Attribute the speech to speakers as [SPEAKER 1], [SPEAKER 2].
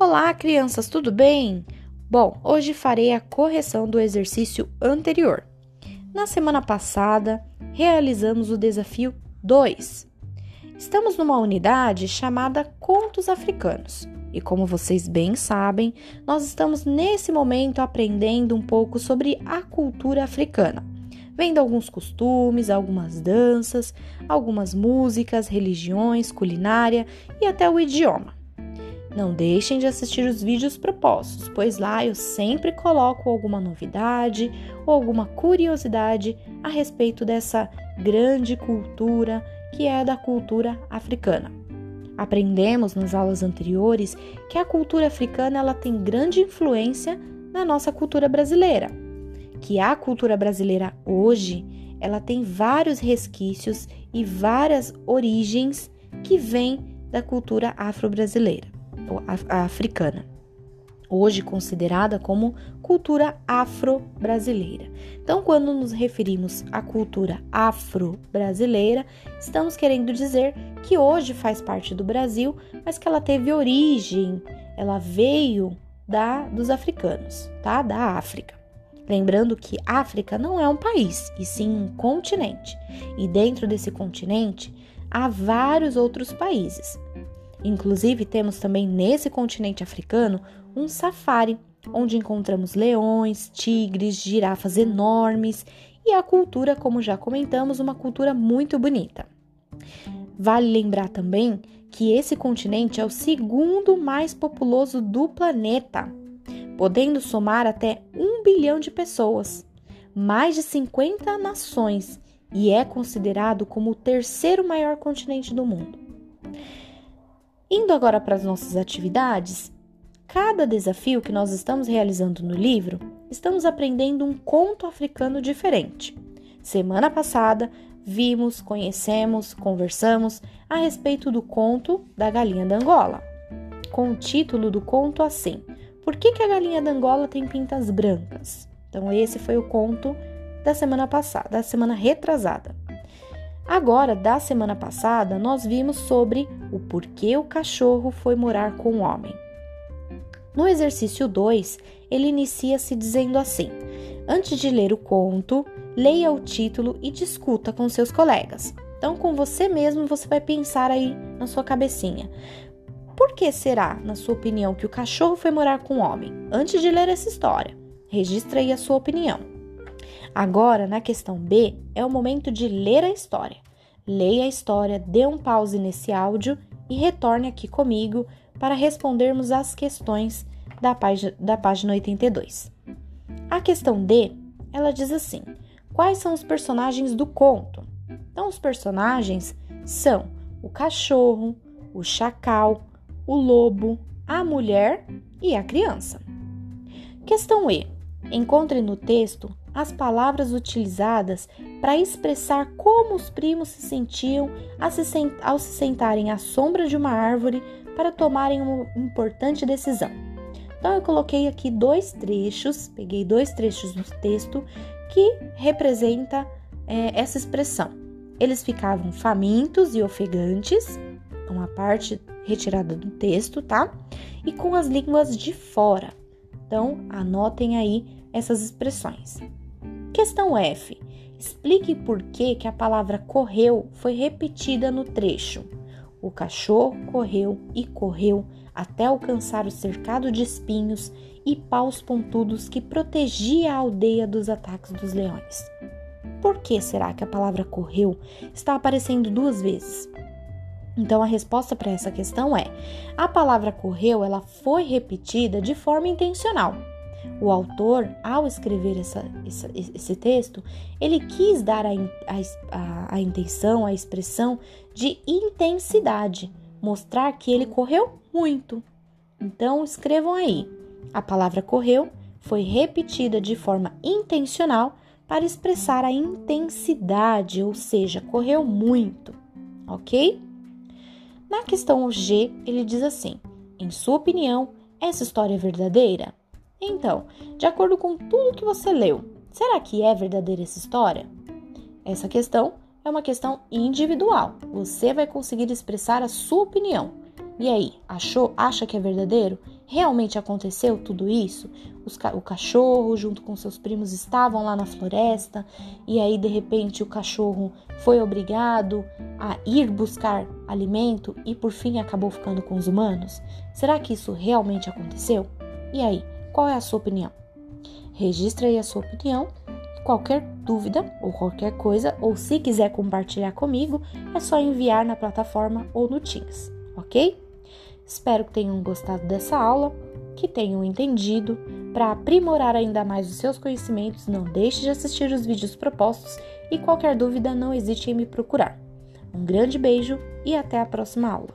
[SPEAKER 1] Olá, crianças, tudo bem? Bom, hoje farei a correção do exercício anterior. Na semana passada, realizamos o desafio 2. Estamos numa unidade chamada Contos Africanos. E como vocês bem sabem, nós estamos nesse momento aprendendo um pouco sobre a cultura africana, vendo alguns costumes, algumas danças, algumas músicas, religiões, culinária e até o idioma. Não deixem de assistir os vídeos propostos, pois lá eu sempre coloco alguma novidade ou alguma curiosidade a respeito dessa grande cultura que é da cultura africana. Aprendemos nas aulas anteriores que a cultura africana ela tem grande influência na nossa cultura brasileira, que a cultura brasileira hoje ela tem vários resquícios e várias origens que vêm da cultura afro-brasileira africana, hoje considerada como cultura afro-brasileira. Então, quando nos referimos à cultura afro-brasileira, estamos querendo dizer que hoje faz parte do Brasil, mas que ela teve origem, ela veio da dos africanos, tá? Da África. Lembrando que África não é um país, e sim um continente. E dentro desse continente há vários outros países. Inclusive, temos também nesse continente africano um safari, onde encontramos leões, tigres, girafas enormes e a cultura, como já comentamos, uma cultura muito bonita. Vale lembrar também que esse continente é o segundo mais populoso do planeta, podendo somar até um bilhão de pessoas, mais de 50 nações e é considerado como o terceiro maior continente do mundo. Indo agora para as nossas atividades, cada desafio que nós estamos realizando no livro, estamos aprendendo um conto africano diferente. Semana passada, vimos, conhecemos, conversamos a respeito do conto da galinha da Angola, com o título do conto assim: Por que, que a galinha da Angola tem pintas brancas? Então, esse foi o conto da semana passada, da semana retrasada. Agora, da semana passada, nós vimos sobre o porquê o cachorro foi morar com o homem. No exercício 2, ele inicia-se dizendo assim: Antes de ler o conto, leia o título e discuta com seus colegas. Então, com você mesmo, você vai pensar aí na sua cabecinha. Por que será, na sua opinião, que o cachorro foi morar com o homem? Antes de ler essa história, registre aí a sua opinião. Agora, na questão B, é o momento de ler a história. Leia a história, dê um pause nesse áudio e retorne aqui comigo para respondermos as questões da, página, da página 82. A questão D, ela diz assim: Quais são os personagens do conto? Então, os personagens são o cachorro, o chacal, o lobo, a mulher e a criança. Questão E. Encontre no texto as palavras utilizadas para expressar como os primos se sentiam ao se sentarem à sombra de uma árvore para tomarem uma importante decisão. Então, eu coloquei aqui dois trechos, peguei dois trechos do texto que representa é, essa expressão. Eles ficavam famintos e ofegantes, uma parte retirada do texto, tá? E com as línguas de fora. Então, anotem aí essas expressões. Questão F. Explique por que, que a palavra correu foi repetida no trecho. O cachorro correu e correu até alcançar o cercado de espinhos e paus pontudos que protegia a aldeia dos ataques dos leões. Por que será que a palavra correu está aparecendo duas vezes? Então a resposta para essa questão é: a palavra correu, ela foi repetida de forma intencional. O autor, ao escrever essa, essa, esse texto, ele quis dar a, a, a intenção, a expressão de intensidade, mostrar que ele correu muito. Então, escrevam aí: a palavra correu foi repetida de forma intencional para expressar a intensidade, ou seja, correu muito, ok? Na questão G, ele diz assim: em sua opinião, essa história é verdadeira? Então, de acordo com tudo que você leu, será que é verdadeira essa história? Essa questão é uma questão individual. Você vai conseguir expressar a sua opinião. E aí, achou, acha que é verdadeiro? Realmente aconteceu tudo isso? Ca o cachorro, junto com seus primos, estavam lá na floresta e aí de repente o cachorro foi obrigado a ir buscar alimento e por fim acabou ficando com os humanos? Será que isso realmente aconteceu? E aí, qual é a sua opinião? Registre aí a sua opinião. Qualquer dúvida ou qualquer coisa, ou se quiser compartilhar comigo, é só enviar na plataforma ou no Teams, ok? Espero que tenham gostado dessa aula, que tenham entendido. Para aprimorar ainda mais os seus conhecimentos, não deixe de assistir os vídeos propostos e qualquer dúvida não hesite em me procurar. Um grande beijo e até a próxima aula!